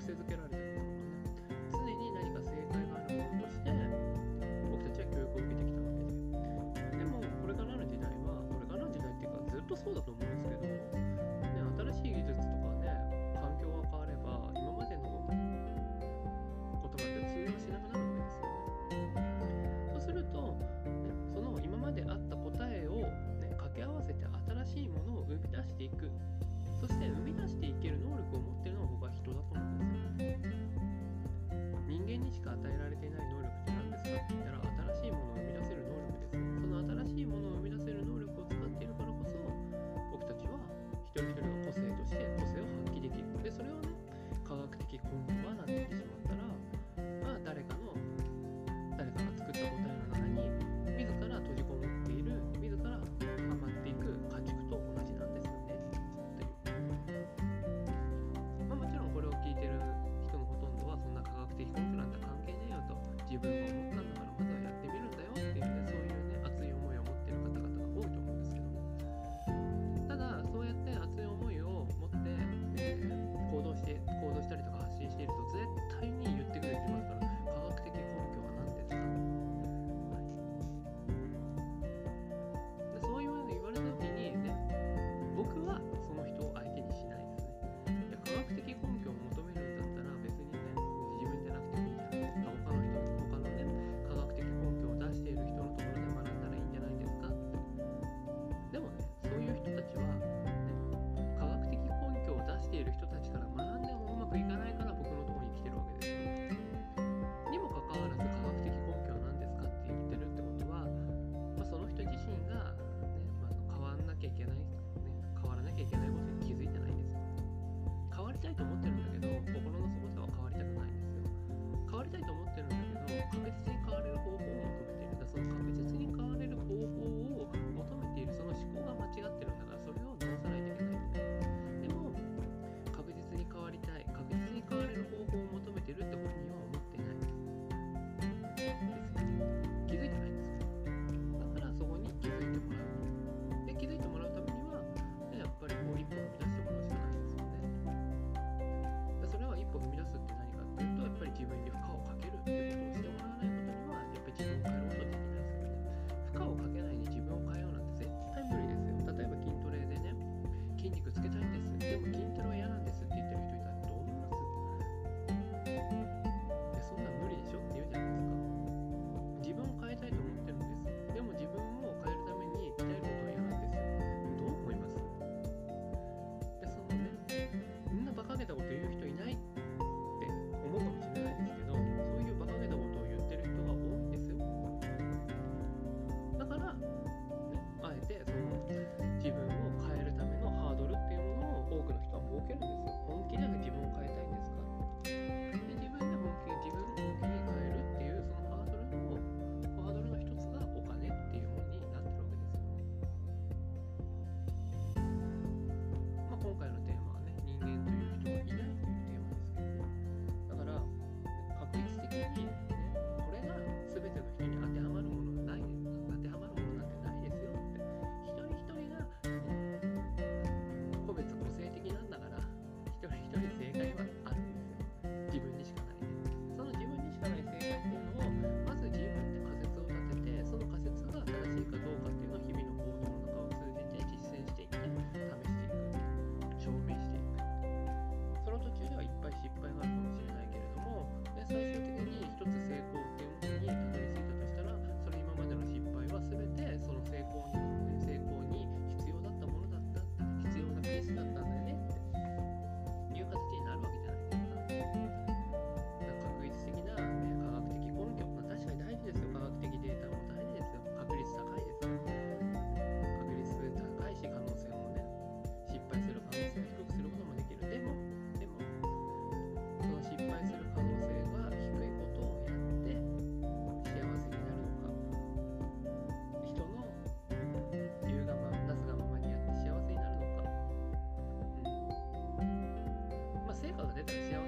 癖づけられてる。のかな常に何か正解があるものとして僕たちは教育を受けてきたわけで。でもこれからの時代はこれからの時代っていうかずっとそうだと思う。行動したりとか発信していると絶対ったら